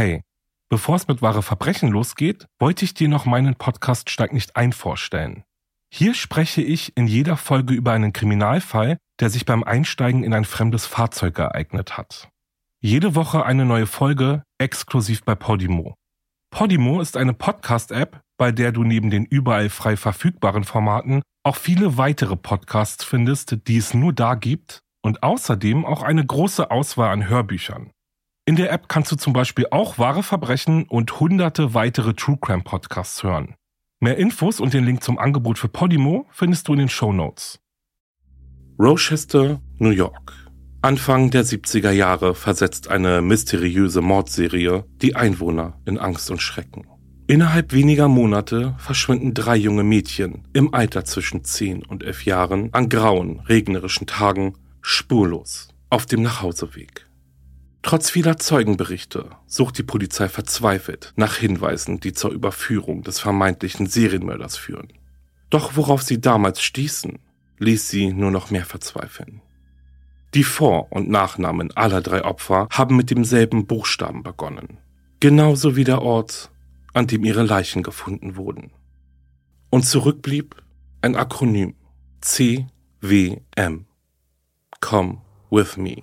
Hey, bevor es mit wahre Verbrechen losgeht, wollte ich dir noch meinen Podcast Steig nicht ein vorstellen. Hier spreche ich in jeder Folge über einen Kriminalfall, der sich beim Einsteigen in ein fremdes Fahrzeug ereignet hat. Jede Woche eine neue Folge, exklusiv bei Podimo. Podimo ist eine Podcast-App, bei der du neben den überall frei verfügbaren Formaten auch viele weitere Podcasts findest, die es nur da gibt und außerdem auch eine große Auswahl an Hörbüchern. In der App kannst du zum Beispiel auch wahre Verbrechen und hunderte weitere True Crime Podcasts hören. Mehr Infos und den Link zum Angebot für Podimo findest du in den Show Notes. Rochester, New York. Anfang der 70er Jahre versetzt eine mysteriöse Mordserie die Einwohner in Angst und Schrecken. Innerhalb weniger Monate verschwinden drei junge Mädchen im Alter zwischen 10 und 11 Jahren an grauen, regnerischen Tagen spurlos auf dem Nachhauseweg. Trotz vieler Zeugenberichte sucht die Polizei verzweifelt nach Hinweisen, die zur Überführung des vermeintlichen Serienmörders führen. Doch worauf sie damals stießen, ließ sie nur noch mehr verzweifeln. Die Vor- und Nachnamen aller drei Opfer haben mit demselben Buchstaben begonnen. Genauso wie der Ort, an dem ihre Leichen gefunden wurden. Und zurückblieb ein Akronym CWM. Come with me.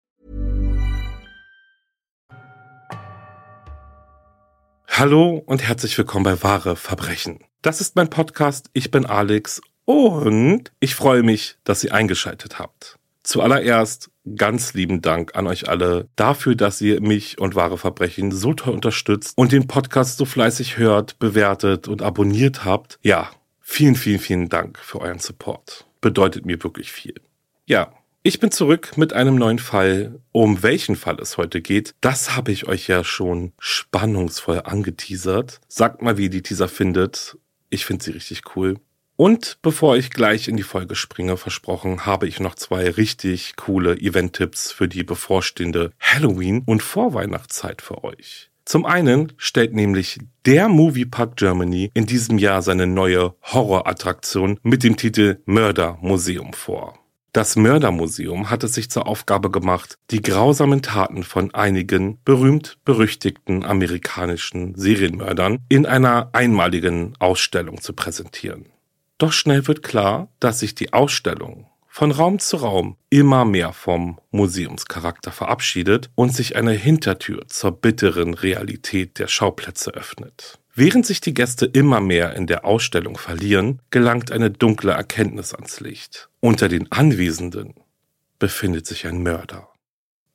Hallo und herzlich willkommen bei Wahre Verbrechen. Das ist mein Podcast. Ich bin Alex und ich freue mich, dass ihr eingeschaltet habt. Zuallererst ganz lieben Dank an euch alle dafür, dass ihr mich und wahre Verbrechen so toll unterstützt und den Podcast so fleißig hört, bewertet und abonniert habt. Ja, vielen, vielen, vielen Dank für euren Support. Bedeutet mir wirklich viel. Ja, ich bin zurück mit einem neuen Fall. Um welchen Fall es heute geht, das habe ich euch ja schon spannungsvoll angeteasert. Sagt mal, wie ihr die Teaser findet. Ich finde sie richtig cool. Und bevor ich gleich in die Folge springe, versprochen, habe ich noch zwei richtig coole Event-Tipps für die bevorstehende Halloween- und Vorweihnachtszeit für euch. Zum einen stellt nämlich der Moviepark Germany in diesem Jahr seine neue Horrorattraktion mit dem Titel Mörder Museum vor. Das Mördermuseum hat es sich zur Aufgabe gemacht, die grausamen Taten von einigen berühmt-berüchtigten amerikanischen Serienmördern in einer einmaligen Ausstellung zu präsentieren. Doch schnell wird klar, dass sich die Ausstellung von Raum zu Raum immer mehr vom Museumscharakter verabschiedet und sich eine Hintertür zur bitteren Realität der Schauplätze öffnet. Während sich die Gäste immer mehr in der Ausstellung verlieren, gelangt eine dunkle Erkenntnis ans Licht. Unter den Anwesenden befindet sich ein Mörder.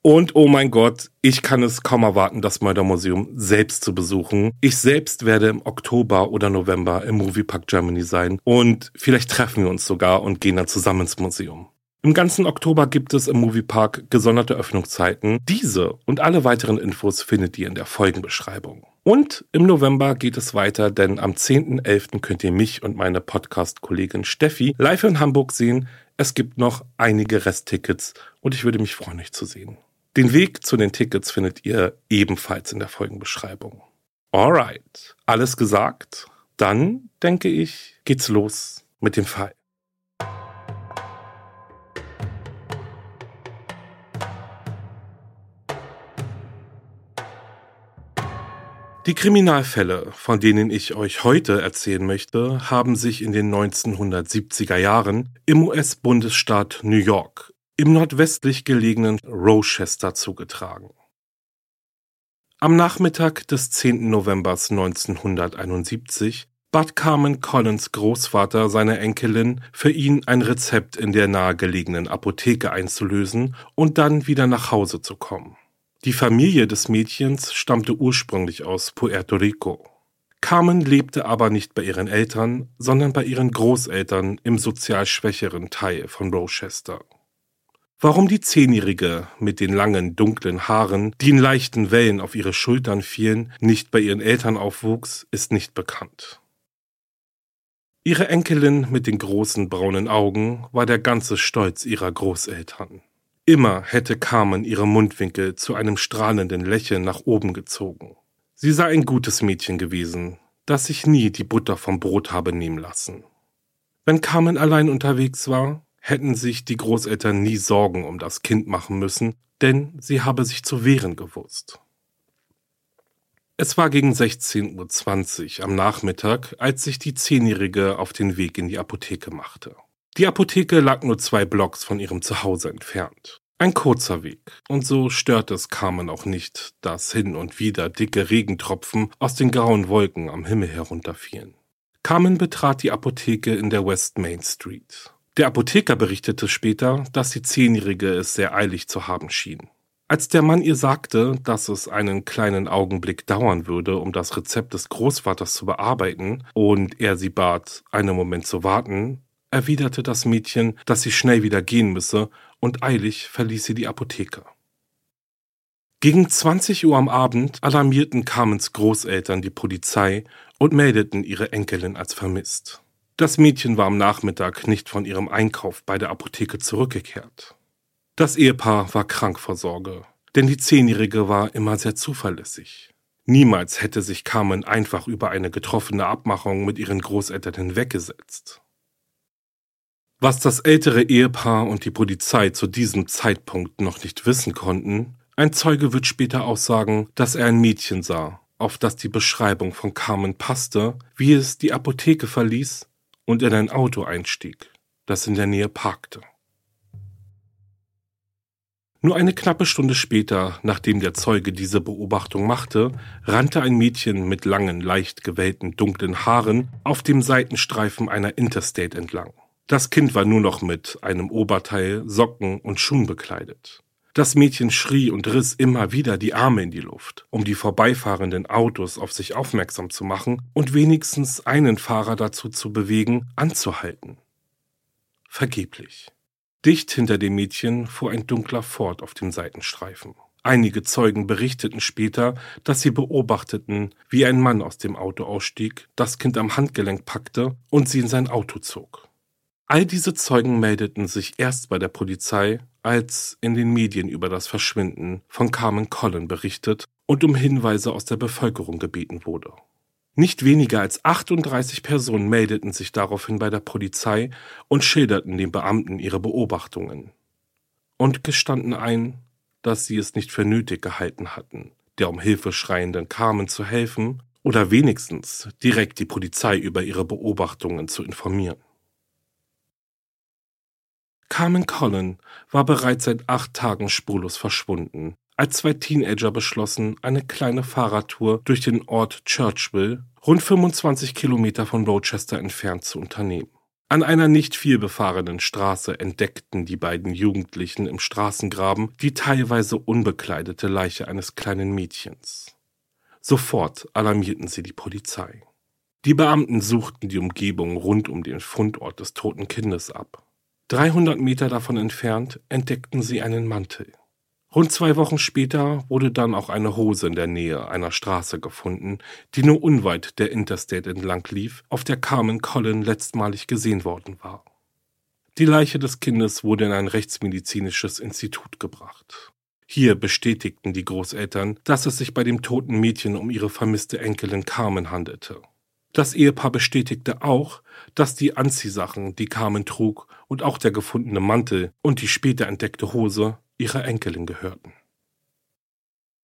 Und oh mein Gott, ich kann es kaum erwarten, das Mördermuseum selbst zu besuchen. Ich selbst werde im Oktober oder November im Moviepark Germany sein und vielleicht treffen wir uns sogar und gehen dann zusammen ins Museum. Im ganzen Oktober gibt es im Moviepark gesonderte Öffnungszeiten. Diese und alle weiteren Infos findet ihr in der Folgenbeschreibung. Und im November geht es weiter, denn am 10.11. könnt ihr mich und meine Podcast-Kollegin Steffi live in Hamburg sehen. Es gibt noch einige Resttickets und ich würde mich freuen, euch zu sehen. Den Weg zu den Tickets findet ihr ebenfalls in der Folgenbeschreibung. Alright, alles gesagt? Dann, denke ich, geht's los mit dem Fall. Die Kriminalfälle, von denen ich euch heute erzählen möchte, haben sich in den 1970er Jahren im US-Bundesstaat New York im nordwestlich gelegenen Rochester zugetragen. Am Nachmittag des 10. November 1971 bat Carmen Collins Großvater seiner Enkelin, für ihn ein Rezept in der nahegelegenen Apotheke einzulösen und dann wieder nach Hause zu kommen. Die Familie des Mädchens stammte ursprünglich aus Puerto Rico. Carmen lebte aber nicht bei ihren Eltern, sondern bei ihren Großeltern im sozial schwächeren Teil von Rochester. Warum die Zehnjährige mit den langen, dunklen Haaren, die in leichten Wellen auf ihre Schultern fielen, nicht bei ihren Eltern aufwuchs, ist nicht bekannt. Ihre Enkelin mit den großen braunen Augen war der ganze Stolz ihrer Großeltern. Immer hätte Carmen ihre Mundwinkel zu einem strahlenden Lächeln nach oben gezogen. Sie sei ein gutes Mädchen gewesen, das sich nie die Butter vom Brot habe nehmen lassen. Wenn Carmen allein unterwegs war, hätten sich die Großeltern nie Sorgen um das Kind machen müssen, denn sie habe sich zu wehren gewusst. Es war gegen 16.20 Uhr am Nachmittag, als sich die Zehnjährige auf den Weg in die Apotheke machte. Die Apotheke lag nur zwei Blocks von ihrem Zuhause entfernt. Ein kurzer Weg, und so störte es Carmen auch nicht, dass hin und wieder dicke Regentropfen aus den grauen Wolken am Himmel herunterfielen. Carmen betrat die Apotheke in der West Main Street. Der Apotheker berichtete später, dass die Zehnjährige es sehr eilig zu haben schien. Als der Mann ihr sagte, dass es einen kleinen Augenblick dauern würde, um das Rezept des Großvaters zu bearbeiten, und er sie bat, einen Moment zu warten, erwiderte das Mädchen, dass sie schnell wieder gehen müsse, und eilig verließ sie die Apotheke. Gegen 20 Uhr am Abend alarmierten Carmens Großeltern die Polizei und meldeten ihre Enkelin als vermisst. Das Mädchen war am Nachmittag nicht von ihrem Einkauf bei der Apotheke zurückgekehrt. Das Ehepaar war krank vor Sorge, denn die Zehnjährige war immer sehr zuverlässig. Niemals hätte sich Carmen einfach über eine getroffene Abmachung mit ihren Großeltern hinweggesetzt. Was das ältere Ehepaar und die Polizei zu diesem Zeitpunkt noch nicht wissen konnten, ein Zeuge wird später aussagen, dass er ein Mädchen sah, auf das die Beschreibung von Carmen passte, wie es die Apotheke verließ und in ein Auto einstieg, das in der Nähe parkte. Nur eine knappe Stunde später, nachdem der Zeuge diese Beobachtung machte, rannte ein Mädchen mit langen, leicht gewellten, dunklen Haaren auf dem Seitenstreifen einer Interstate entlang. Das Kind war nur noch mit einem Oberteil, Socken und Schuhen bekleidet. Das Mädchen schrie und riss immer wieder die Arme in die Luft, um die vorbeifahrenden Autos auf sich aufmerksam zu machen und wenigstens einen Fahrer dazu zu bewegen, anzuhalten. Vergeblich. Dicht hinter dem Mädchen fuhr ein dunkler Ford auf dem Seitenstreifen. Einige Zeugen berichteten später, dass sie beobachteten, wie ein Mann aus dem Auto ausstieg, das Kind am Handgelenk packte und sie in sein Auto zog. All diese Zeugen meldeten sich erst bei der Polizei, als in den Medien über das Verschwinden von Carmen Collin berichtet und um Hinweise aus der Bevölkerung gebeten wurde. Nicht weniger als 38 Personen meldeten sich daraufhin bei der Polizei und schilderten den Beamten ihre Beobachtungen. Und gestanden ein, dass sie es nicht für nötig gehalten hatten, der um Hilfe schreienden Carmen zu helfen oder wenigstens direkt die Polizei über ihre Beobachtungen zu informieren. Carmen Collin war bereits seit acht Tagen spurlos verschwunden, als zwei Teenager beschlossen, eine kleine Fahrradtour durch den Ort Churchville, rund 25 Kilometer von Rochester entfernt, zu unternehmen. An einer nicht viel befahrenen Straße entdeckten die beiden Jugendlichen im Straßengraben die teilweise unbekleidete Leiche eines kleinen Mädchens. Sofort alarmierten sie die Polizei. Die Beamten suchten die Umgebung rund um den Fundort des toten Kindes ab. 300 Meter davon entfernt entdeckten sie einen Mantel. Rund zwei Wochen später wurde dann auch eine Hose in der Nähe einer Straße gefunden, die nur unweit der Interstate entlang lief, auf der Carmen Collin letztmalig gesehen worden war. Die Leiche des Kindes wurde in ein rechtsmedizinisches Institut gebracht. Hier bestätigten die Großeltern, dass es sich bei dem toten Mädchen um ihre vermisste Enkelin Carmen handelte. Das Ehepaar bestätigte auch, dass die Anziehsachen, die Carmen trug, und auch der gefundene Mantel und die später entdeckte Hose ihrer Enkelin gehörten.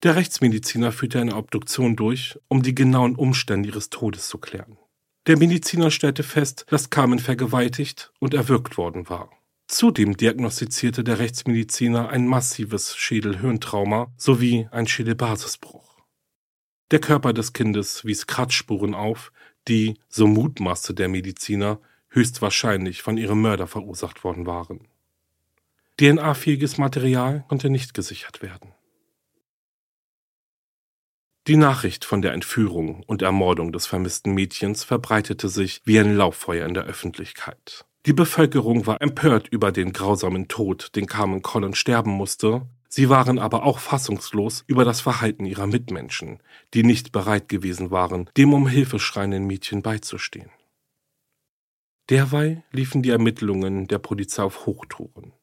Der Rechtsmediziner führte eine Obduktion durch, um die genauen Umstände ihres Todes zu klären. Der Mediziner stellte fest, dass Carmen vergewaltigt und erwürgt worden war. Zudem diagnostizierte der Rechtsmediziner ein massives Schädelhirntrauma sowie ein Schädelbasisbruch. Der Körper des Kindes wies Kratzspuren auf, die, so mutmaßte der Mediziner, höchstwahrscheinlich von ihrem Mörder verursacht worden waren. DNA-fähiges Material konnte nicht gesichert werden. Die Nachricht von der Entführung und Ermordung des vermissten Mädchens verbreitete sich wie ein Lauffeuer in der Öffentlichkeit. Die Bevölkerung war empört über den grausamen Tod, den Carmen Collins sterben musste. Sie waren aber auch fassungslos über das Verhalten ihrer Mitmenschen, die nicht bereit gewesen waren, dem um Hilfe schreienden Mädchen beizustehen. Derweil liefen die Ermittlungen der Polizei auf Hochtouren.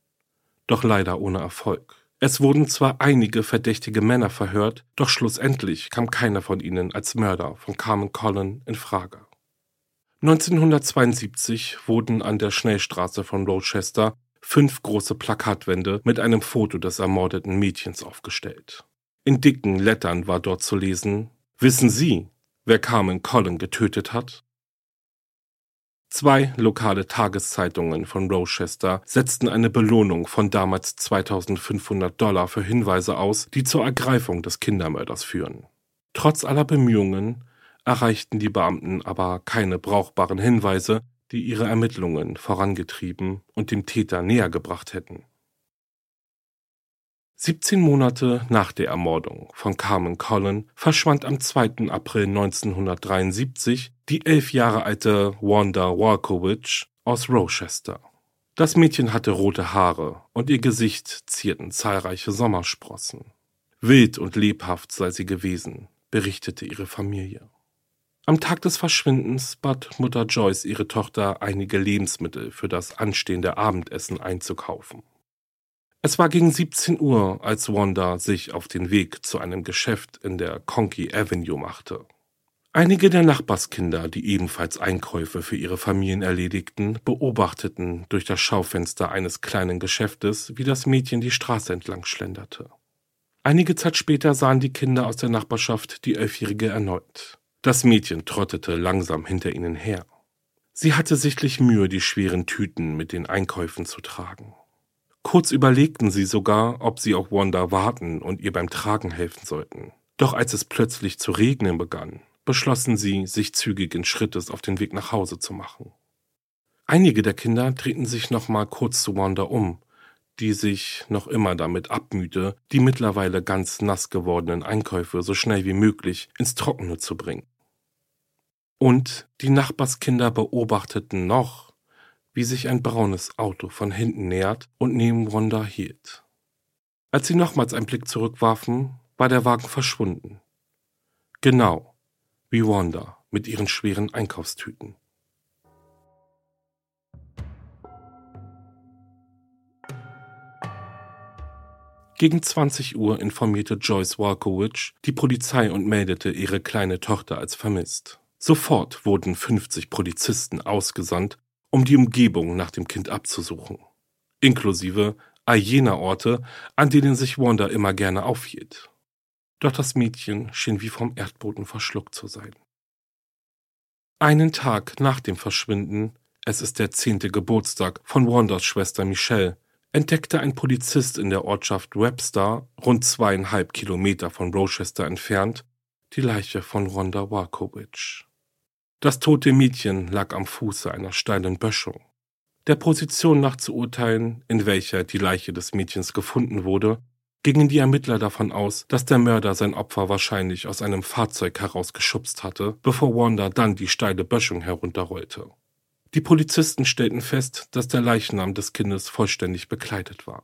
Doch leider ohne Erfolg. Es wurden zwar einige verdächtige Männer verhört, doch schlussendlich kam keiner von ihnen als Mörder von Carmen Collin in Frage. 1972 wurden an der Schnellstraße von Rochester fünf große Plakatwände mit einem Foto des ermordeten Mädchens aufgestellt. In dicken Lettern war dort zu lesen Wissen Sie, wer Carmen Collin getötet hat? Zwei lokale Tageszeitungen von Rochester setzten eine Belohnung von damals 2500 Dollar für Hinweise aus, die zur Ergreifung des Kindermörders führen. Trotz aller Bemühungen erreichten die Beamten aber keine brauchbaren Hinweise, die ihre Ermittlungen vorangetrieben und dem Täter näher gebracht hätten. 17 Monate nach der Ermordung von Carmen Collin verschwand am 2. April 1973 die elf Jahre alte Wanda Walkowicz aus Rochester. Das Mädchen hatte rote Haare und ihr Gesicht zierten zahlreiche Sommersprossen. Wild und lebhaft sei sie gewesen, berichtete ihre Familie. Am Tag des Verschwindens bat Mutter Joyce ihre Tochter einige Lebensmittel für das anstehende Abendessen einzukaufen. Es war gegen 17 Uhr, als Wanda sich auf den Weg zu einem Geschäft in der Conkey Avenue machte. Einige der Nachbarskinder, die ebenfalls Einkäufe für ihre Familien erledigten, beobachteten durch das Schaufenster eines kleinen Geschäftes, wie das Mädchen die Straße entlang schlenderte. Einige Zeit später sahen die Kinder aus der Nachbarschaft die Elfjährige erneut. Das Mädchen trottete langsam hinter ihnen her. Sie hatte sichtlich Mühe, die schweren Tüten mit den Einkäufen zu tragen. Kurz überlegten sie sogar, ob sie auf Wanda warten und ihr beim Tragen helfen sollten. Doch als es plötzlich zu regnen begann, beschlossen sie, sich zügigen Schrittes auf den Weg nach Hause zu machen. Einige der Kinder drehten sich noch mal kurz zu Wanda um, die sich noch immer damit abmühte, die mittlerweile ganz nass gewordenen Einkäufe so schnell wie möglich ins Trockene zu bringen. Und die Nachbarskinder beobachteten noch, wie sich ein braunes Auto von hinten nähert und neben Wanda hielt. Als sie nochmals einen Blick zurückwarfen, war der Wagen verschwunden. Genau wie Wanda mit ihren schweren Einkaufstüten. Gegen 20 Uhr informierte Joyce Walkowicz die Polizei und meldete ihre kleine Tochter als vermisst. Sofort wurden 50 Polizisten ausgesandt um die Umgebung nach dem Kind abzusuchen, inklusive all jener Orte, an denen sich Wanda immer gerne aufhielt. Doch das Mädchen schien wie vom Erdboden verschluckt zu sein. Einen Tag nach dem Verschwinden, es ist der zehnte Geburtstag von Wandas Schwester Michelle, entdeckte ein Polizist in der Ortschaft Webster, rund zweieinhalb Kilometer von Rochester entfernt, die Leiche von Wanda Warkowicz. Das tote Mädchen lag am Fuße einer steilen Böschung. Der Position nach zu urteilen, in welcher die Leiche des Mädchens gefunden wurde, gingen die Ermittler davon aus, dass der Mörder sein Opfer wahrscheinlich aus einem Fahrzeug herausgeschubst hatte, bevor Wanda dann die steile Böschung herunterrollte. Die Polizisten stellten fest, dass der Leichnam des Kindes vollständig bekleidet war.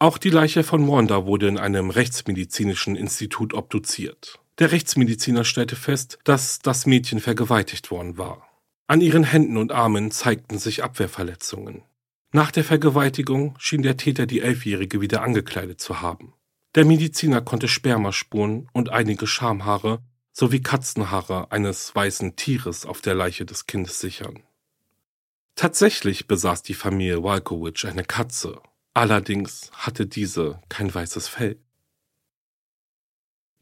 Auch die Leiche von Wanda wurde in einem rechtsmedizinischen Institut obduziert. Der Rechtsmediziner stellte fest, dass das Mädchen vergewaltigt worden war. An ihren Händen und Armen zeigten sich Abwehrverletzungen. Nach der Vergewaltigung schien der Täter die Elfjährige wieder angekleidet zu haben. Der Mediziner konnte Spermaspuren und einige Schamhaare sowie Katzenhaare eines weißen Tieres auf der Leiche des Kindes sichern. Tatsächlich besaß die Familie Walkowicz eine Katze, allerdings hatte diese kein weißes Fell.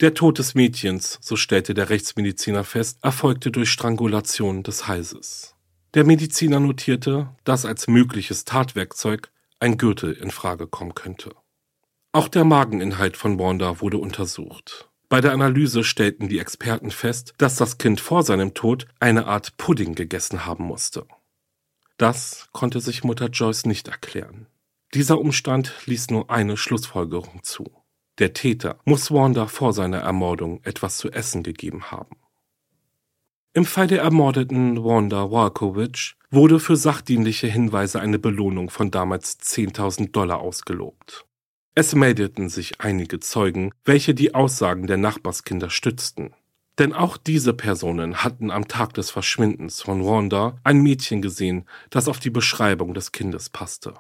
Der Tod des Mädchens, so stellte der Rechtsmediziner fest, erfolgte durch Strangulation des Halses. Der Mediziner notierte, dass als mögliches Tatwerkzeug ein Gürtel in Frage kommen könnte. Auch der Mageninhalt von Wanda wurde untersucht. Bei der Analyse stellten die Experten fest, dass das Kind vor seinem Tod eine Art Pudding gegessen haben musste. Das konnte sich Mutter Joyce nicht erklären. Dieser Umstand ließ nur eine Schlussfolgerung zu. Der Täter muss Wanda vor seiner Ermordung etwas zu essen gegeben haben. Im Fall der ermordeten Wanda Walkowicz wurde für sachdienliche Hinweise eine Belohnung von damals 10.000 Dollar ausgelobt. Es meldeten sich einige Zeugen, welche die Aussagen der Nachbarskinder stützten. Denn auch diese Personen hatten am Tag des Verschwindens von Wanda ein Mädchen gesehen, das auf die Beschreibung des Kindes passte.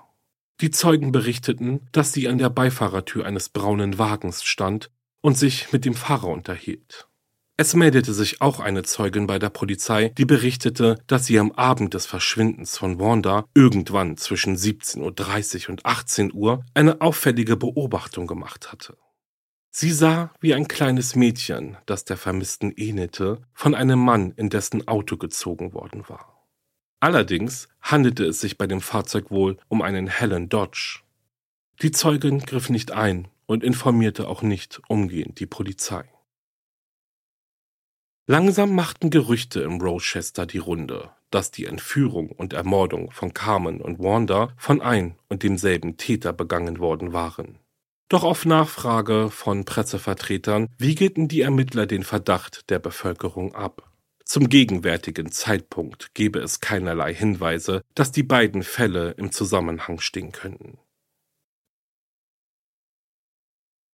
Die Zeugen berichteten, dass sie an der Beifahrertür eines braunen Wagens stand und sich mit dem Fahrer unterhielt. Es meldete sich auch eine Zeugin bei der Polizei, die berichtete, dass sie am Abend des Verschwindens von Wanda irgendwann zwischen 17.30 Uhr und 18 Uhr eine auffällige Beobachtung gemacht hatte. Sie sah, wie ein kleines Mädchen, das der Vermissten ähnelte, von einem Mann in dessen Auto gezogen worden war. Allerdings handelte es sich bei dem Fahrzeug wohl um einen hellen Dodge. Die Zeugin griff nicht ein und informierte auch nicht umgehend die Polizei. Langsam machten Gerüchte im Rochester die Runde, dass die Entführung und Ermordung von Carmen und Wanda von ein und demselben Täter begangen worden waren. Doch auf Nachfrage von Pressevertretern wiegelten die Ermittler den Verdacht der Bevölkerung ab. Zum gegenwärtigen Zeitpunkt gebe es keinerlei Hinweise, dass die beiden Fälle im Zusammenhang stehen könnten.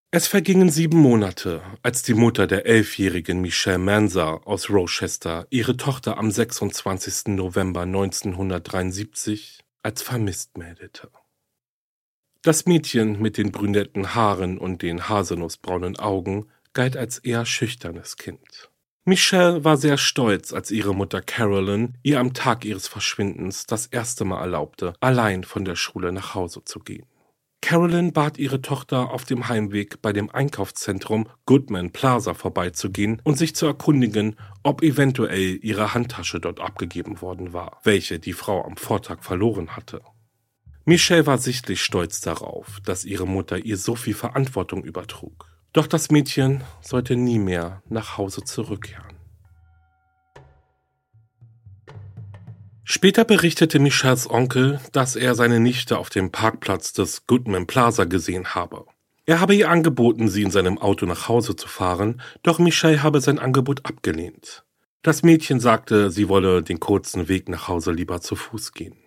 Es vergingen sieben Monate, als die Mutter der elfjährigen Michelle Manser aus Rochester ihre Tochter am 26. November 1973 als vermisst meldete. Das Mädchen mit den brünetten Haaren und den haselnussbraunen Augen galt als eher schüchternes Kind. Michelle war sehr stolz, als ihre Mutter Carolyn ihr am Tag ihres Verschwindens das erste Mal erlaubte, allein von der Schule nach Hause zu gehen. Carolyn bat ihre Tochter auf dem Heimweg bei dem Einkaufszentrum Goodman Plaza vorbeizugehen und sich zu erkundigen, ob eventuell ihre Handtasche dort abgegeben worden war, welche die Frau am Vortag verloren hatte. Michelle war sichtlich stolz darauf, dass ihre Mutter ihr so viel Verantwortung übertrug. Doch das Mädchen sollte nie mehr nach Hause zurückkehren. Später berichtete Michels Onkel, dass er seine Nichte auf dem Parkplatz des Goodman Plaza gesehen habe. Er habe ihr angeboten, sie in seinem Auto nach Hause zu fahren, doch Michelle habe sein Angebot abgelehnt. Das Mädchen sagte, sie wolle den kurzen Weg nach Hause lieber zu Fuß gehen.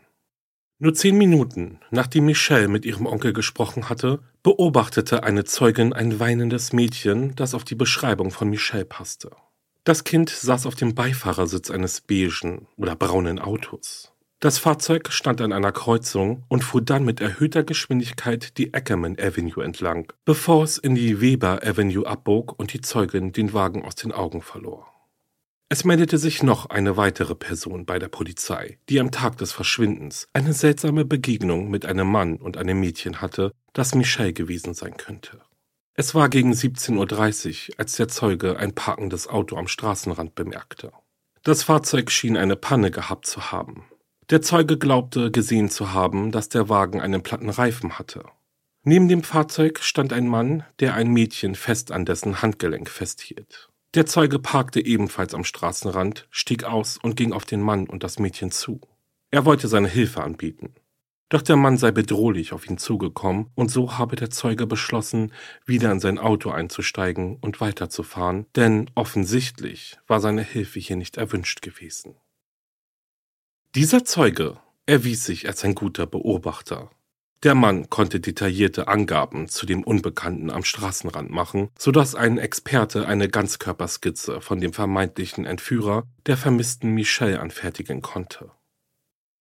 Nur zehn Minuten, nachdem Michelle mit ihrem Onkel gesprochen hatte, beobachtete eine Zeugin ein weinendes Mädchen, das auf die Beschreibung von Michelle passte. Das Kind saß auf dem Beifahrersitz eines beigen oder braunen Autos. Das Fahrzeug stand an einer Kreuzung und fuhr dann mit erhöhter Geschwindigkeit die Ackerman Avenue entlang, bevor es in die Weber Avenue abbog und die Zeugin den Wagen aus den Augen verlor. Es meldete sich noch eine weitere Person bei der Polizei, die am Tag des Verschwindens eine seltsame Begegnung mit einem Mann und einem Mädchen hatte, das Michelle gewesen sein könnte. Es war gegen 17.30 Uhr, als der Zeuge ein parkendes Auto am Straßenrand bemerkte. Das Fahrzeug schien eine Panne gehabt zu haben. Der Zeuge glaubte gesehen zu haben, dass der Wagen einen platten Reifen hatte. Neben dem Fahrzeug stand ein Mann, der ein Mädchen fest an dessen Handgelenk festhielt. Der Zeuge parkte ebenfalls am Straßenrand, stieg aus und ging auf den Mann und das Mädchen zu. Er wollte seine Hilfe anbieten. Doch der Mann sei bedrohlich auf ihn zugekommen, und so habe der Zeuge beschlossen, wieder in sein Auto einzusteigen und weiterzufahren, denn offensichtlich war seine Hilfe hier nicht erwünscht gewesen. Dieser Zeuge erwies sich als ein guter Beobachter. Der Mann konnte detaillierte Angaben zu dem Unbekannten am Straßenrand machen, so dass ein Experte eine Ganzkörperskizze von dem vermeintlichen Entführer der vermissten Michelle anfertigen konnte.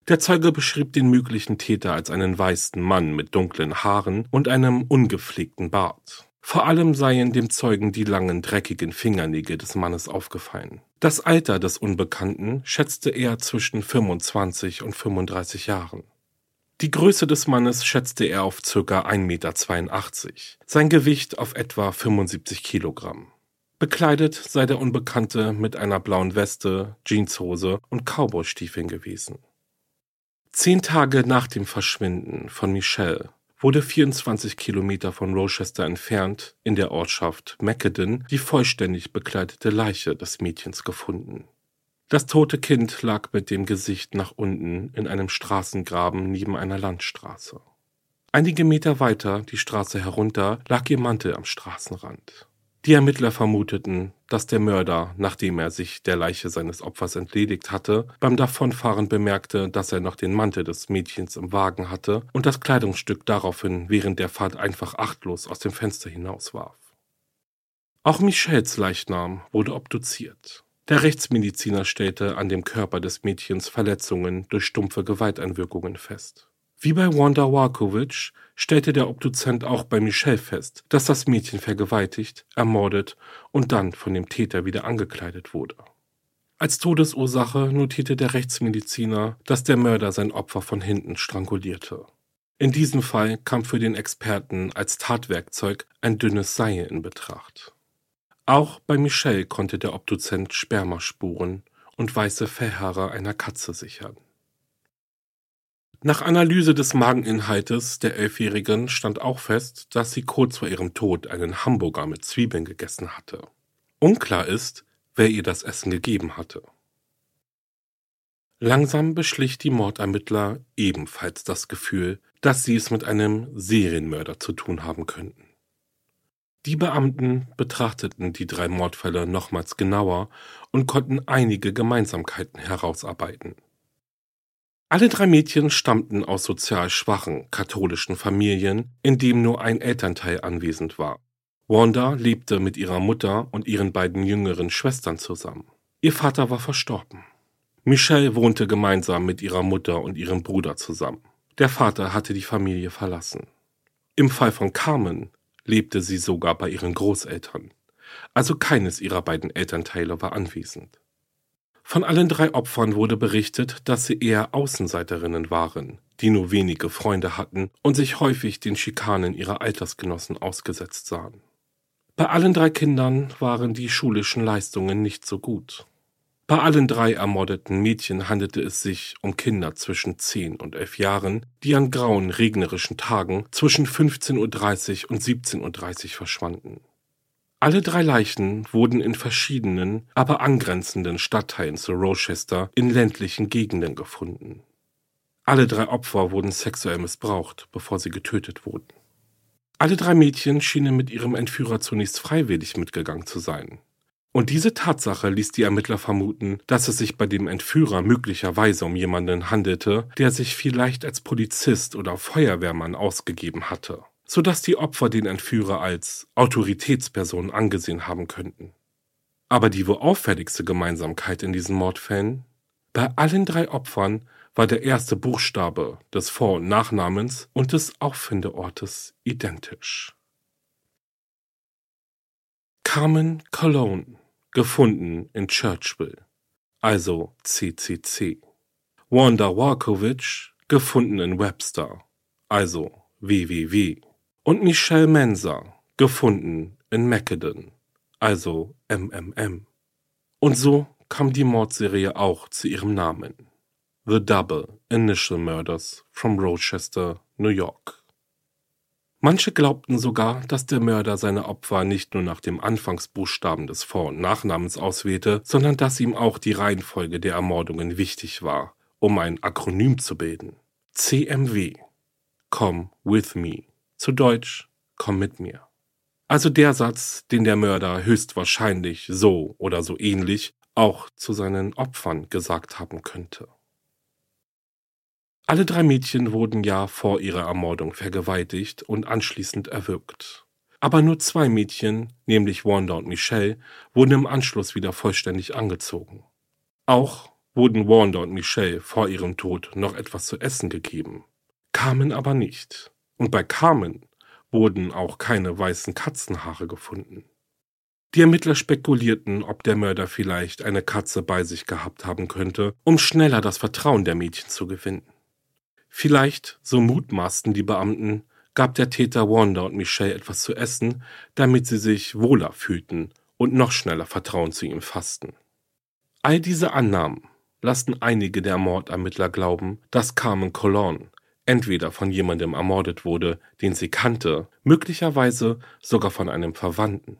Der Zeuge beschrieb den möglichen Täter als einen weißen Mann mit dunklen Haaren und einem ungepflegten Bart. Vor allem seien dem Zeugen die langen, dreckigen Fingernägel des Mannes aufgefallen. Das Alter des Unbekannten schätzte er zwischen 25 und 35 Jahren. Die Größe des Mannes schätzte er auf ca. 1,82 Meter, sein Gewicht auf etwa 75 Kilogramm. Bekleidet sei der Unbekannte mit einer blauen Weste, Jeanshose und Cowboystiefeln gewesen. Zehn Tage nach dem Verschwinden von Michelle wurde 24 Kilometer von Rochester entfernt in der Ortschaft Macedon die vollständig bekleidete Leiche des Mädchens gefunden. Das tote Kind lag mit dem Gesicht nach unten in einem Straßengraben neben einer Landstraße. Einige Meter weiter die Straße herunter lag ihr Mantel am Straßenrand. Die Ermittler vermuteten, dass der Mörder, nachdem er sich der Leiche seines Opfers entledigt hatte, beim Davonfahren bemerkte, dass er noch den Mantel des Mädchens im Wagen hatte und das Kleidungsstück daraufhin während der Fahrt einfach achtlos aus dem Fenster hinauswarf. Auch Michels Leichnam wurde obduziert. Der Rechtsmediziner stellte an dem Körper des Mädchens Verletzungen durch stumpfe Gewalteinwirkungen fest. Wie bei Wanda Warkowicz stellte der Obduzent auch bei Michelle fest, dass das Mädchen vergewaltigt, ermordet und dann von dem Täter wieder angekleidet wurde. Als Todesursache notierte der Rechtsmediziner, dass der Mörder sein Opfer von hinten strangulierte. In diesem Fall kam für den Experten als Tatwerkzeug ein dünnes Seil in Betracht. Auch bei Michelle konnte der Obduzent Spermaspuren und weiße Fellhaare einer Katze sichern. Nach Analyse des Mageninhaltes der Elfjährigen stand auch fest, dass sie kurz vor ihrem Tod einen Hamburger mit Zwiebeln gegessen hatte. Unklar ist, wer ihr das Essen gegeben hatte. Langsam beschlich die Mordermittler ebenfalls das Gefühl, dass sie es mit einem Serienmörder zu tun haben könnten. Die Beamten betrachteten die drei Mordfälle nochmals genauer und konnten einige Gemeinsamkeiten herausarbeiten. Alle drei Mädchen stammten aus sozial schwachen katholischen Familien, in dem nur ein Elternteil anwesend war. Wanda lebte mit ihrer Mutter und ihren beiden jüngeren Schwestern zusammen. Ihr Vater war verstorben. Michelle wohnte gemeinsam mit ihrer Mutter und ihrem Bruder zusammen. Der Vater hatte die Familie verlassen. Im Fall von Carmen lebte sie sogar bei ihren Großeltern. Also keines ihrer beiden Elternteile war anwesend. Von allen drei Opfern wurde berichtet, dass sie eher Außenseiterinnen waren, die nur wenige Freunde hatten und sich häufig den Schikanen ihrer Altersgenossen ausgesetzt sahen. Bei allen drei Kindern waren die schulischen Leistungen nicht so gut. Bei allen drei ermordeten Mädchen handelte es sich um Kinder zwischen 10 und 11 Jahren, die an grauen, regnerischen Tagen zwischen 15.30 Uhr und 17.30 Uhr verschwanden. Alle drei Leichen wurden in verschiedenen, aber angrenzenden Stadtteilen zu Rochester in ländlichen Gegenden gefunden. Alle drei Opfer wurden sexuell missbraucht, bevor sie getötet wurden. Alle drei Mädchen schienen mit ihrem Entführer zunächst freiwillig mitgegangen zu sein. Und diese Tatsache ließ die Ermittler vermuten, dass es sich bei dem Entführer möglicherweise um jemanden handelte, der sich vielleicht als Polizist oder Feuerwehrmann ausgegeben hatte sodass die Opfer den Entführer als Autoritätsperson angesehen haben könnten. Aber die wohl auffälligste Gemeinsamkeit in diesen Mordfällen? Bei allen drei Opfern war der erste Buchstabe des Vor- und Nachnamens und des Auffindeortes identisch. Carmen Cologne, gefunden in Churchville, also CCC. Wanda Walkowicz, gefunden in Webster, also WWW und Michelle Mensa, gefunden in Macedon, also MMM. Und so kam die Mordserie auch zu ihrem Namen. The Double Initial Murders from Rochester, New York. Manche glaubten sogar, dass der Mörder seine Opfer nicht nur nach dem Anfangsbuchstaben des Vor- und Nachnamens auswählte, sondern dass ihm auch die Reihenfolge der Ermordungen wichtig war, um ein Akronym zu bilden. CMW. Come with me. Zu Deutsch, komm mit mir. Also der Satz, den der Mörder höchstwahrscheinlich so oder so ähnlich auch zu seinen Opfern gesagt haben könnte. Alle drei Mädchen wurden ja vor ihrer Ermordung vergewaltigt und anschließend erwürgt. Aber nur zwei Mädchen, nämlich Wanda und Michelle, wurden im Anschluss wieder vollständig angezogen. Auch wurden Wanda und Michelle vor ihrem Tod noch etwas zu essen gegeben, Carmen aber nicht. Und bei Carmen wurden auch keine weißen Katzenhaare gefunden. Die Ermittler spekulierten, ob der Mörder vielleicht eine Katze bei sich gehabt haben könnte, um schneller das Vertrauen der Mädchen zu gewinnen. Vielleicht, so mutmaßten die Beamten, gab der Täter Wanda und Michelle etwas zu essen, damit sie sich wohler fühlten und noch schneller Vertrauen zu ihm fassten. All diese Annahmen lassen einige der Mordermittler glauben, dass Carmen Colon entweder von jemandem ermordet wurde, den sie kannte, möglicherweise sogar von einem Verwandten.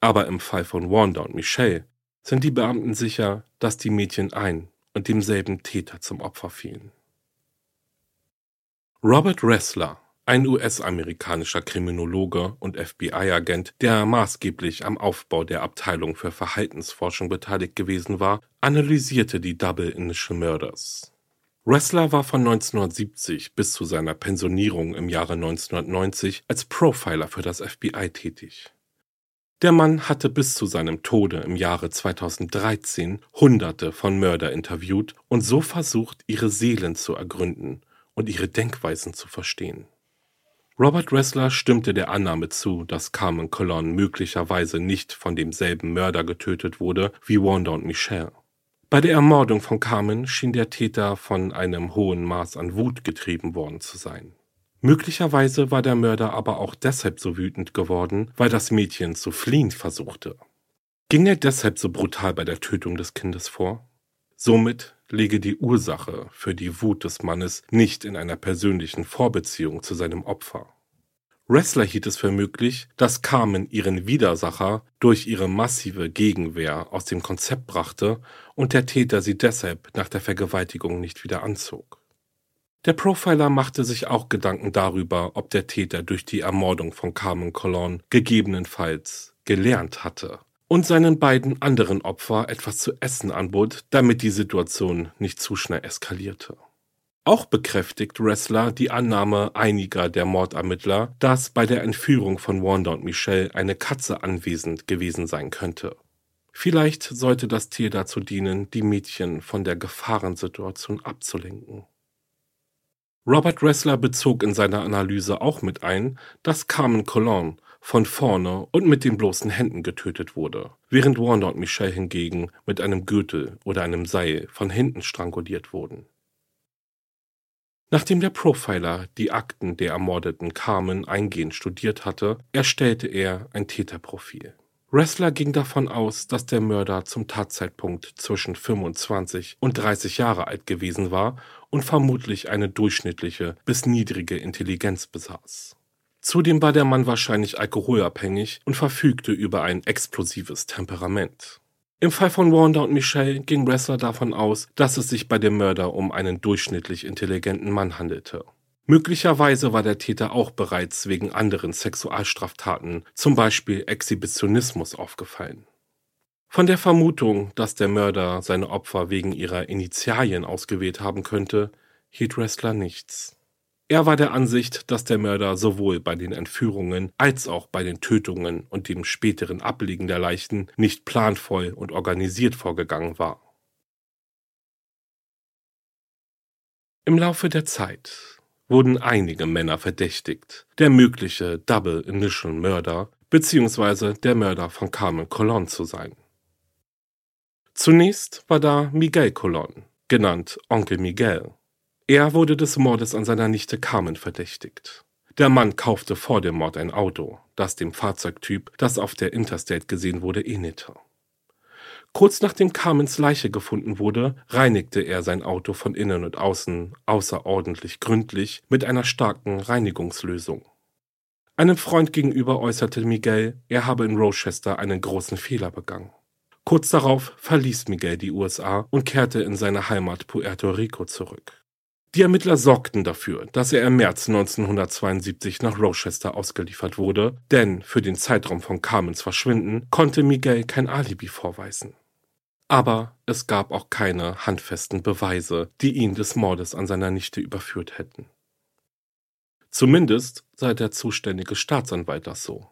Aber im Fall von Wanda und Michelle sind die Beamten sicher, dass die Mädchen ein und demselben Täter zum Opfer fielen. Robert Ressler, ein US-amerikanischer Kriminologe und FBI-Agent, der maßgeblich am Aufbau der Abteilung für Verhaltensforschung beteiligt gewesen war, analysierte die Double Initial Murders. Ressler war von 1970 bis zu seiner Pensionierung im Jahre 1990 als Profiler für das FBI tätig. Der Mann hatte bis zu seinem Tode im Jahre 2013 Hunderte von Mörder interviewt und so versucht, ihre Seelen zu ergründen und ihre Denkweisen zu verstehen. Robert Ressler stimmte der Annahme zu, dass Carmen Colon möglicherweise nicht von demselben Mörder getötet wurde wie Wanda und Michelle. Bei der Ermordung von Carmen schien der Täter von einem hohen Maß an Wut getrieben worden zu sein. Möglicherweise war der Mörder aber auch deshalb so wütend geworden, weil das Mädchen zu fliehen versuchte. Ging er deshalb so brutal bei der Tötung des Kindes vor? Somit lege die Ursache für die Wut des Mannes nicht in einer persönlichen Vorbeziehung zu seinem Opfer. Ressler hielt es für möglich, dass Carmen ihren Widersacher durch ihre massive Gegenwehr aus dem Konzept brachte und der Täter sie deshalb nach der Vergewaltigung nicht wieder anzog. Der Profiler machte sich auch Gedanken darüber, ob der Täter durch die Ermordung von Carmen Colon gegebenenfalls gelernt hatte und seinen beiden anderen Opfer etwas zu essen anbot, damit die Situation nicht zu schnell eskalierte. Auch bekräftigt Ressler die Annahme einiger der Mordermittler, dass bei der Entführung von Wanda und Michelle eine Katze anwesend gewesen sein könnte. Vielleicht sollte das Tier dazu dienen, die Mädchen von der Gefahrensituation abzulenken. Robert Ressler bezog in seiner Analyse auch mit ein, dass Carmen Colon von vorne und mit den bloßen Händen getötet wurde, während Wanda und Michelle hingegen mit einem Gürtel oder einem Seil von hinten stranguliert wurden. Nachdem der Profiler die Akten der ermordeten Carmen eingehend studiert hatte, erstellte er ein Täterprofil. Ressler ging davon aus, dass der Mörder zum Tatzeitpunkt zwischen 25 und 30 Jahre alt gewesen war und vermutlich eine durchschnittliche bis niedrige Intelligenz besaß. Zudem war der Mann wahrscheinlich alkoholabhängig und verfügte über ein explosives Temperament. Im Fall von Wanda und Michelle ging Ressler davon aus, dass es sich bei dem Mörder um einen durchschnittlich intelligenten Mann handelte. Möglicherweise war der Täter auch bereits wegen anderen Sexualstraftaten, zum Beispiel Exhibitionismus, aufgefallen. Von der Vermutung, dass der Mörder seine Opfer wegen ihrer Initialien ausgewählt haben könnte, hielt Ressler nichts. Er war der Ansicht, dass der Mörder sowohl bei den Entführungen als auch bei den Tötungen und dem späteren Ablegen der Leichen nicht planvoll und organisiert vorgegangen war. Im Laufe der Zeit wurden einige Männer verdächtigt, der mögliche Double Initial Mörder bzw. der Mörder von Carmen Colon zu sein. Zunächst war da Miguel Colon, genannt Onkel Miguel, er wurde des Mordes an seiner Nichte Carmen verdächtigt. Der Mann kaufte vor dem Mord ein Auto, das dem Fahrzeugtyp, das auf der Interstate gesehen wurde, ähnelte. Kurz nachdem Carmens Leiche gefunden wurde, reinigte er sein Auto von innen und außen außerordentlich gründlich mit einer starken Reinigungslösung. Einem Freund gegenüber äußerte Miguel, er habe in Rochester einen großen Fehler begangen. Kurz darauf verließ Miguel die USA und kehrte in seine Heimat Puerto Rico zurück. Die Ermittler sorgten dafür, dass er im März 1972 nach Rochester ausgeliefert wurde, denn für den Zeitraum von Carmens Verschwinden konnte Miguel kein Alibi vorweisen. Aber es gab auch keine handfesten Beweise, die ihn des Mordes an seiner Nichte überführt hätten. Zumindest sei der zuständige Staatsanwalt das so.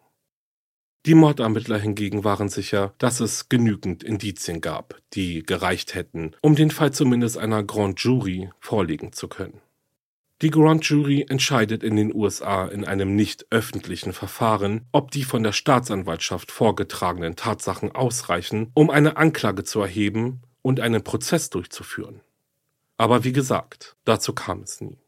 Die Mordermittler hingegen waren sicher, dass es genügend Indizien gab, die gereicht hätten, um den Fall zumindest einer Grand Jury vorlegen zu können. Die Grand Jury entscheidet in den USA in einem nicht öffentlichen Verfahren, ob die von der Staatsanwaltschaft vorgetragenen Tatsachen ausreichen, um eine Anklage zu erheben und einen Prozess durchzuführen. Aber wie gesagt, dazu kam es nie.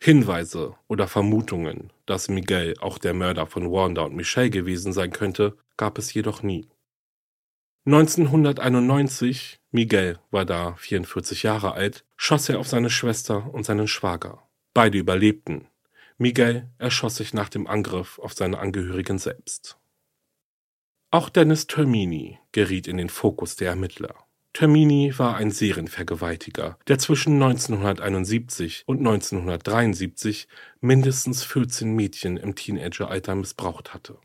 Hinweise oder Vermutungen, dass Miguel auch der Mörder von Wanda und Michelle gewesen sein könnte, gab es jedoch nie. 1991, Miguel war da 44 Jahre alt, schoss er auf seine Schwester und seinen Schwager. Beide überlebten. Miguel erschoss sich nach dem Angriff auf seine Angehörigen selbst. Auch Dennis Termini geriet in den Fokus der Ermittler. Termini war ein Serienvergewaltiger, der zwischen 1971 und 1973 mindestens 14 Mädchen im Teenageralter missbraucht hatte.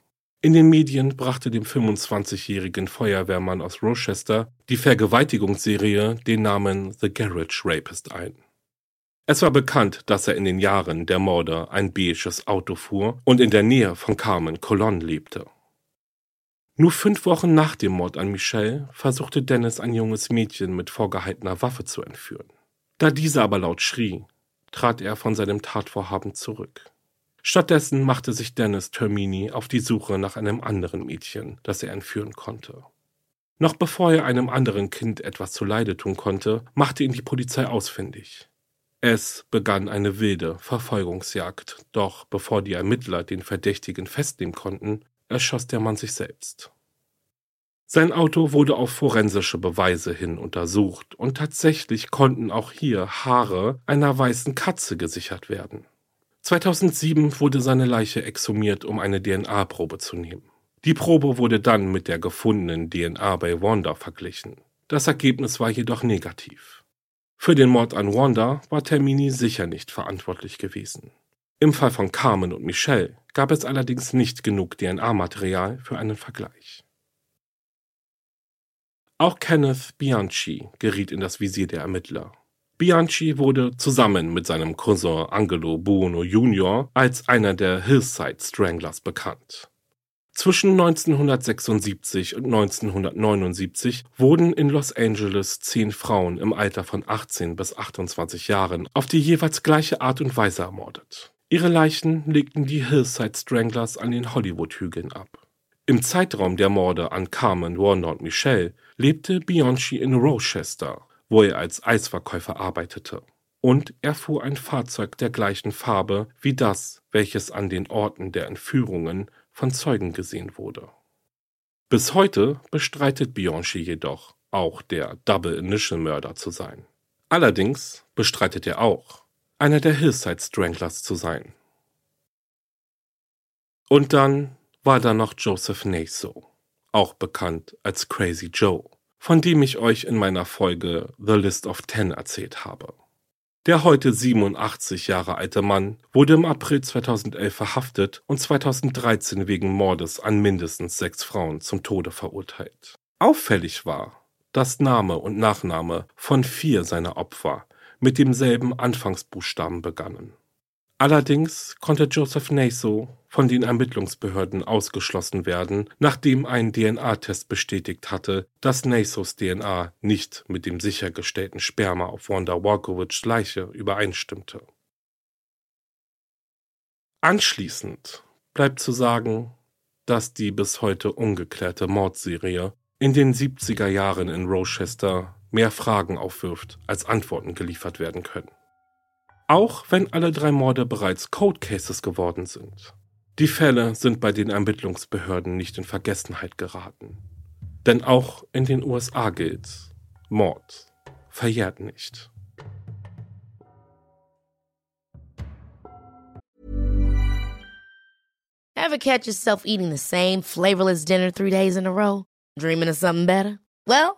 In den Medien brachte dem 25-jährigen Feuerwehrmann aus Rochester die Vergewaltigungsserie den Namen The Garage Rapist ein. Es war bekannt, dass er in den Jahren der Morde ein beiges Auto fuhr und in der Nähe von Carmen Colon lebte. Nur fünf Wochen nach dem Mord an Michelle versuchte Dennis ein junges Mädchen mit vorgehaltener Waffe zu entführen. Da diese aber laut schrie, trat er von seinem Tatvorhaben zurück. Stattdessen machte sich Dennis Termini auf die Suche nach einem anderen Mädchen, das er entführen konnte. Noch bevor er einem anderen Kind etwas zuleide tun konnte, machte ihn die Polizei ausfindig. Es begann eine wilde Verfolgungsjagd, doch bevor die Ermittler den Verdächtigen festnehmen konnten, erschoss der Mann sich selbst. Sein Auto wurde auf forensische Beweise hin untersucht und tatsächlich konnten auch hier Haare einer weißen Katze gesichert werden. 2007 wurde seine Leiche exhumiert, um eine DNA-Probe zu nehmen. Die Probe wurde dann mit der gefundenen DNA bei Wanda verglichen. Das Ergebnis war jedoch negativ. Für den Mord an Wanda war Termini sicher nicht verantwortlich gewesen. Im Fall von Carmen und Michelle gab es allerdings nicht genug DNA-Material für einen Vergleich. Auch Kenneth Bianchi geriet in das Visier der Ermittler. Bianchi wurde zusammen mit seinem Cousin Angelo Buono Jr. als einer der Hillside Stranglers bekannt. Zwischen 1976 und 1979 wurden in Los Angeles zehn Frauen im Alter von 18 bis 28 Jahren auf die jeweils gleiche Art und Weise ermordet. Ihre Leichen legten die Hillside Stranglers an den Hollywood-Hügeln ab. Im Zeitraum der Morde an Carmen, Warner und Michelle lebte Bianchi in Rochester, wo er als Eisverkäufer arbeitete. Und er fuhr ein Fahrzeug der gleichen Farbe wie das, welches an den Orten der Entführungen von Zeugen gesehen wurde. Bis heute bestreitet Bianchi jedoch, auch der Double Initial Mörder zu sein. Allerdings bestreitet er auch, einer der Hillside Stranglers zu sein. Und dann war da noch Joseph Naso, auch bekannt als Crazy Joe, von dem ich euch in meiner Folge The List of Ten erzählt habe. Der heute 87 Jahre alte Mann wurde im April 2011 verhaftet und 2013 wegen Mordes an mindestens sechs Frauen zum Tode verurteilt. Auffällig war, dass Name und Nachname von vier seiner Opfer mit demselben Anfangsbuchstaben begannen. Allerdings konnte Joseph Naso von den Ermittlungsbehörden ausgeschlossen werden, nachdem ein DNA-Test bestätigt hatte, dass Nasos DNA nicht mit dem sichergestellten Sperma auf Wanda Walkowichs Leiche übereinstimmte. Anschließend bleibt zu sagen, dass die bis heute ungeklärte Mordserie in den 70er Jahren in Rochester mehr Fragen aufwirft, als Antworten geliefert werden können. Auch wenn alle drei Morde bereits Code Cases geworden sind. Die Fälle sind bei den Ermittlungsbehörden nicht in Vergessenheit geraten. Denn auch in den USA gilt, Mord verjährt nicht. Ever catch yourself eating the same flavorless dinner three days in a row? Dreaming of something better? Well,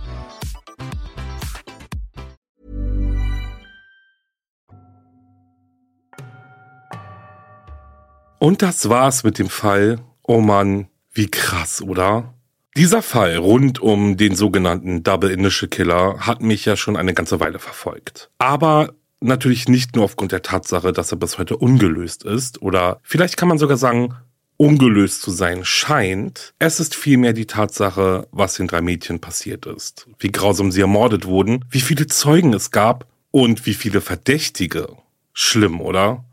Und das war's mit dem Fall. Oh Mann, wie krass, oder? Dieser Fall rund um den sogenannten Double Initial Killer hat mich ja schon eine ganze Weile verfolgt. Aber natürlich nicht nur aufgrund der Tatsache, dass er bis heute ungelöst ist oder vielleicht kann man sogar sagen, ungelöst zu sein scheint. Es ist vielmehr die Tatsache, was den drei Mädchen passiert ist, wie grausam sie ermordet wurden, wie viele Zeugen es gab und wie viele Verdächtige. Schlimm, oder?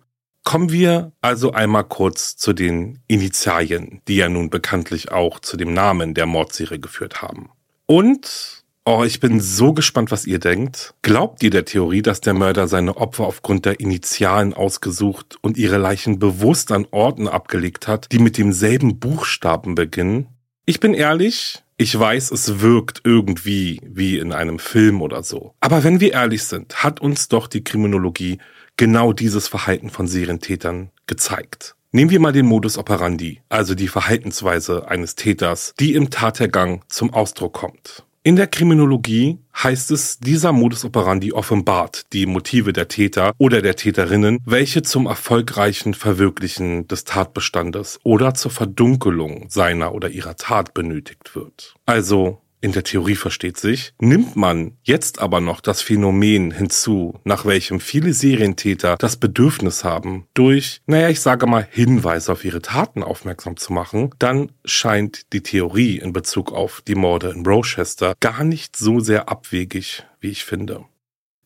Kommen wir also einmal kurz zu den Initialien, die ja nun bekanntlich auch zu dem Namen der Mordserie geführt haben. Und, oh, ich bin so gespannt, was ihr denkt. Glaubt ihr der Theorie, dass der Mörder seine Opfer aufgrund der Initialen ausgesucht und ihre Leichen bewusst an Orten abgelegt hat, die mit demselben Buchstaben beginnen? Ich bin ehrlich, ich weiß, es wirkt irgendwie wie in einem Film oder so. Aber wenn wir ehrlich sind, hat uns doch die Kriminologie genau dieses Verhalten von Serientätern gezeigt. Nehmen wir mal den Modus operandi, also die Verhaltensweise eines Täters, die im Tathergang zum Ausdruck kommt. In der Kriminologie heißt es, dieser Modus operandi offenbart die Motive der Täter oder der Täterinnen, welche zum erfolgreichen Verwirklichen des Tatbestandes oder zur Verdunkelung seiner oder ihrer Tat benötigt wird. Also in der Theorie versteht sich, nimmt man jetzt aber noch das Phänomen hinzu, nach welchem viele Serientäter das Bedürfnis haben, durch, naja, ich sage mal, Hinweise auf ihre Taten aufmerksam zu machen, dann scheint die Theorie in Bezug auf die Morde in Rochester gar nicht so sehr abwegig, wie ich finde.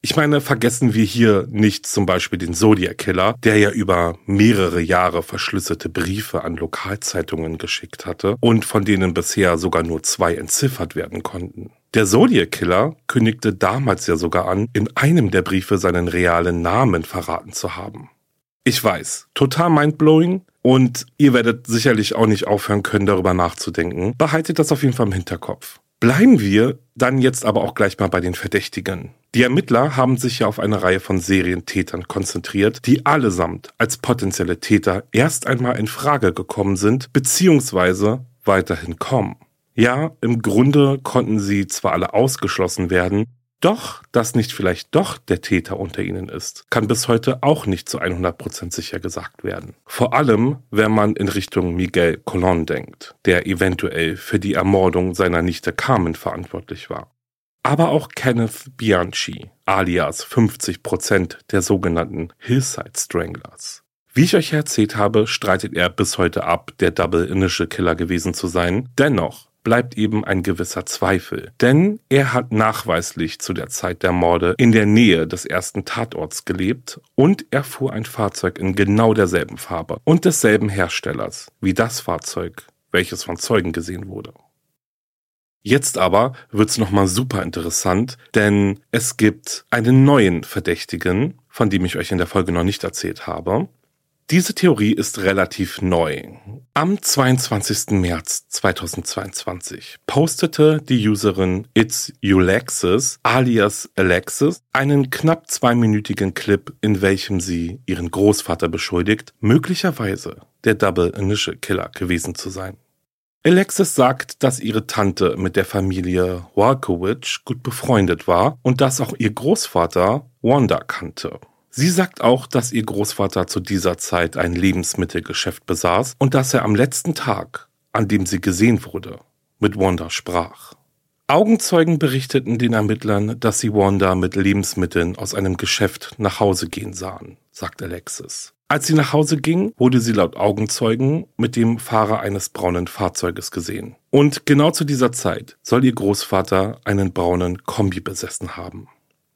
Ich meine, vergessen wir hier nicht zum Beispiel den Zodiac Killer, der ja über mehrere Jahre verschlüsselte Briefe an Lokalzeitungen geschickt hatte und von denen bisher sogar nur zwei entziffert werden konnten. Der Zodiac Killer kündigte damals ja sogar an, in einem der Briefe seinen realen Namen verraten zu haben. Ich weiß, total mindblowing und ihr werdet sicherlich auch nicht aufhören können, darüber nachzudenken. Behaltet das auf jeden Fall im Hinterkopf. Bleiben wir dann jetzt aber auch gleich mal bei den Verdächtigen. Die Ermittler haben sich ja auf eine Reihe von Serientätern konzentriert, die allesamt als potenzielle Täter erst einmal in Frage gekommen sind, beziehungsweise weiterhin kommen. Ja, im Grunde konnten sie zwar alle ausgeschlossen werden, doch, dass nicht vielleicht doch der Täter unter ihnen ist, kann bis heute auch nicht zu 100% sicher gesagt werden. Vor allem, wenn man in Richtung Miguel Colon denkt, der eventuell für die Ermordung seiner Nichte Carmen verantwortlich war. Aber auch Kenneth Bianchi, alias 50% der sogenannten Hillside Stranglers. Wie ich euch erzählt habe, streitet er bis heute ab, der Double Initial Killer gewesen zu sein. Dennoch bleibt eben ein gewisser Zweifel. Denn er hat nachweislich zu der Zeit der Morde in der Nähe des ersten Tatorts gelebt und er fuhr ein Fahrzeug in genau derselben Farbe und desselben Herstellers wie das Fahrzeug, welches von Zeugen gesehen wurde. Jetzt aber wird's nochmal super interessant, denn es gibt einen neuen Verdächtigen, von dem ich euch in der Folge noch nicht erzählt habe. Diese Theorie ist relativ neu. Am 22. März 2022 postete die Userin It's Ulexis alias Alexis einen knapp zweiminütigen Clip, in welchem sie ihren Großvater beschuldigt, möglicherweise der Double Initial Killer gewesen zu sein. Alexis sagt, dass ihre Tante mit der Familie Walkowicz gut befreundet war und dass auch ihr Großvater Wanda kannte. Sie sagt auch, dass ihr Großvater zu dieser Zeit ein Lebensmittelgeschäft besaß und dass er am letzten Tag, an dem sie gesehen wurde, mit Wanda sprach. Augenzeugen berichteten den Ermittlern, dass sie Wanda mit Lebensmitteln aus einem Geschäft nach Hause gehen sahen, sagt Alexis. Als sie nach Hause ging, wurde sie laut Augenzeugen mit dem Fahrer eines braunen Fahrzeuges gesehen. Und genau zu dieser Zeit soll ihr Großvater einen braunen Kombi besessen haben.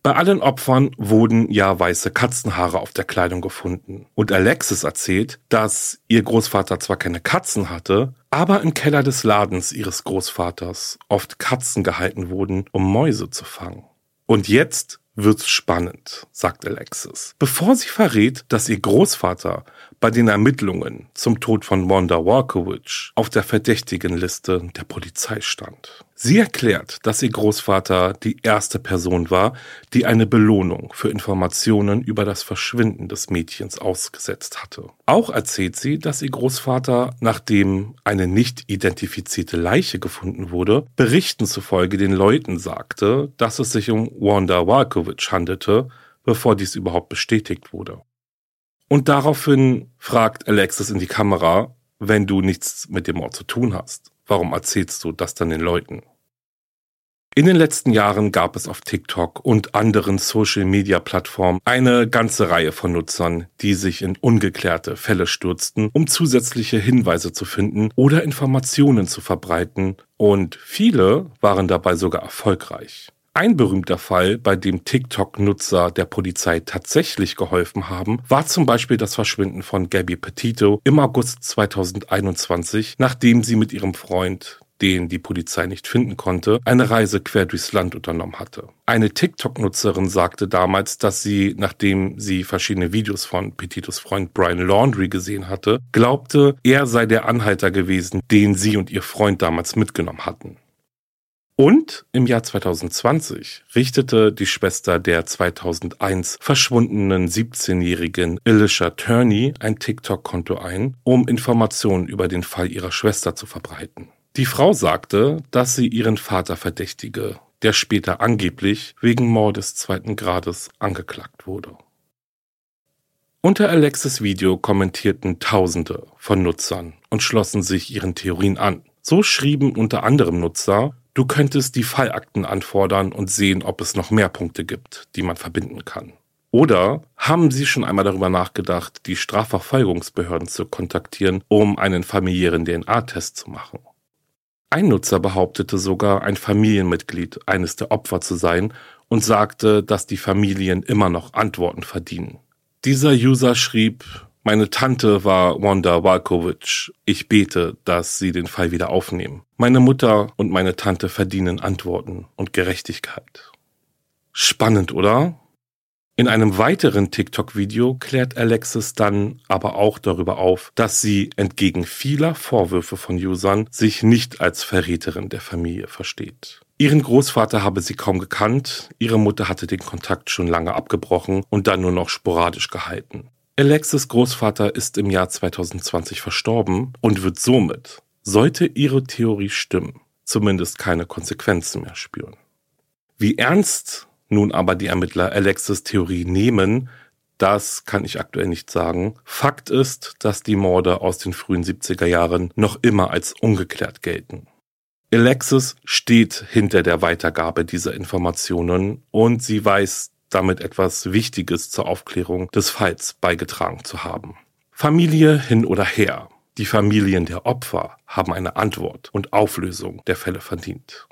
Bei allen Opfern wurden ja weiße Katzenhaare auf der Kleidung gefunden. Und Alexis erzählt, dass ihr Großvater zwar keine Katzen hatte, aber im Keller des Ladens ihres Großvaters oft Katzen gehalten wurden, um Mäuse zu fangen. Und jetzt wird's spannend, sagt Alexis, bevor sie verrät, dass ihr Großvater bei den Ermittlungen zum Tod von Wanda Walkowicz auf der verdächtigen Liste der Polizei stand. Sie erklärt, dass ihr Großvater die erste Person war, die eine Belohnung für Informationen über das Verschwinden des Mädchens ausgesetzt hatte. Auch erzählt sie, dass ihr Großvater, nachdem eine nicht identifizierte Leiche gefunden wurde, Berichten zufolge den Leuten sagte, dass es sich um Wanda Walkowicz handelte, bevor dies überhaupt bestätigt wurde. Und daraufhin fragt Alexis in die Kamera, wenn du nichts mit dem Mord zu tun hast, warum erzählst du das dann den Leuten? In den letzten Jahren gab es auf TikTok und anderen Social-Media-Plattformen eine ganze Reihe von Nutzern, die sich in ungeklärte Fälle stürzten, um zusätzliche Hinweise zu finden oder Informationen zu verbreiten, und viele waren dabei sogar erfolgreich. Ein berühmter Fall, bei dem TikTok-Nutzer der Polizei tatsächlich geholfen haben, war zum Beispiel das Verschwinden von Gabby Petito im August 2021, nachdem sie mit ihrem Freund den die Polizei nicht finden konnte, eine Reise quer durchs Land unternommen hatte. Eine TikTok-Nutzerin sagte damals, dass sie, nachdem sie verschiedene Videos von Petitos Freund Brian Laundry gesehen hatte, glaubte, er sei der Anhalter gewesen, den sie und ihr Freund damals mitgenommen hatten. Und im Jahr 2020 richtete die Schwester der 2001 verschwundenen 17-jährigen Alicia Turney ein TikTok-Konto ein, um Informationen über den Fall ihrer Schwester zu verbreiten. Die Frau sagte, dass sie ihren Vater verdächtige, der später angeblich wegen Mordes zweiten Grades angeklagt wurde. Unter Alexis Video kommentierten Tausende von Nutzern und schlossen sich ihren Theorien an. So schrieben unter anderem Nutzer, du könntest die Fallakten anfordern und sehen, ob es noch mehr Punkte gibt, die man verbinden kann. Oder haben Sie schon einmal darüber nachgedacht, die Strafverfolgungsbehörden zu kontaktieren, um einen familiären DNA-Test zu machen? Ein Nutzer behauptete sogar, ein Familienmitglied eines der Opfer zu sein und sagte, dass die Familien immer noch Antworten verdienen. Dieser User schrieb, meine Tante war Wanda Walkowicz. Ich bete, dass sie den Fall wieder aufnehmen. Meine Mutter und meine Tante verdienen Antworten und Gerechtigkeit. Spannend, oder? In einem weiteren TikTok-Video klärt Alexis dann aber auch darüber auf, dass sie entgegen vieler Vorwürfe von Usern sich nicht als Verräterin der Familie versteht. Ihren Großvater habe sie kaum gekannt, ihre Mutter hatte den Kontakt schon lange abgebrochen und dann nur noch sporadisch gehalten. Alexis Großvater ist im Jahr 2020 verstorben und wird somit, sollte ihre Theorie stimmen, zumindest keine Konsequenzen mehr spüren. Wie ernst nun aber die Ermittler Alexis Theorie nehmen, das kann ich aktuell nicht sagen. Fakt ist, dass die Morde aus den frühen 70er Jahren noch immer als ungeklärt gelten. Alexis steht hinter der Weitergabe dieser Informationen und sie weiß damit etwas Wichtiges zur Aufklärung des Falls beigetragen zu haben. Familie hin oder her. Die Familien der Opfer haben eine Antwort und Auflösung der Fälle verdient.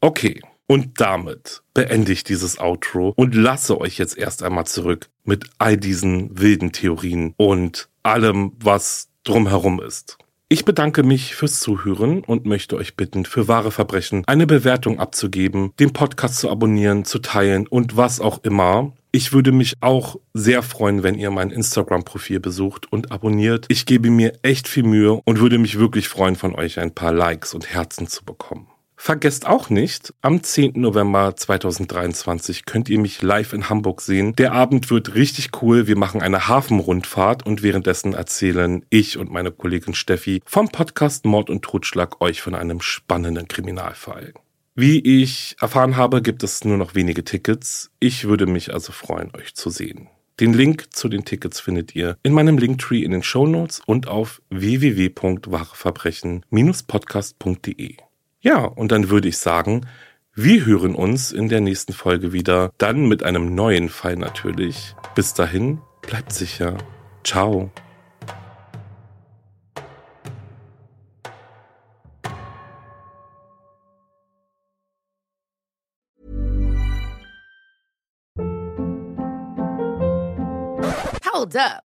Okay, und damit beende ich dieses Outro und lasse euch jetzt erst einmal zurück mit all diesen wilden Theorien und allem, was drumherum ist. Ich bedanke mich fürs Zuhören und möchte euch bitten, für wahre Verbrechen eine Bewertung abzugeben, den Podcast zu abonnieren, zu teilen und was auch immer. Ich würde mich auch sehr freuen, wenn ihr mein Instagram-Profil besucht und abonniert. Ich gebe mir echt viel Mühe und würde mich wirklich freuen, von euch ein paar Likes und Herzen zu bekommen. Vergesst auch nicht, am 10. November 2023 könnt ihr mich live in Hamburg sehen. Der Abend wird richtig cool. Wir machen eine Hafenrundfahrt und währenddessen erzählen ich und meine Kollegin Steffi vom Podcast Mord und Totschlag euch von einem spannenden Kriminalfall. Wie ich erfahren habe, gibt es nur noch wenige Tickets. Ich würde mich also freuen, euch zu sehen. Den Link zu den Tickets findet ihr in meinem Linktree in den Show Notes und auf www.wahreverbrechen-podcast.de. Ja, und dann würde ich sagen, wir hören uns in der nächsten Folge wieder, dann mit einem neuen Fall natürlich. Bis dahin, bleibt sicher. Ciao. Hold up.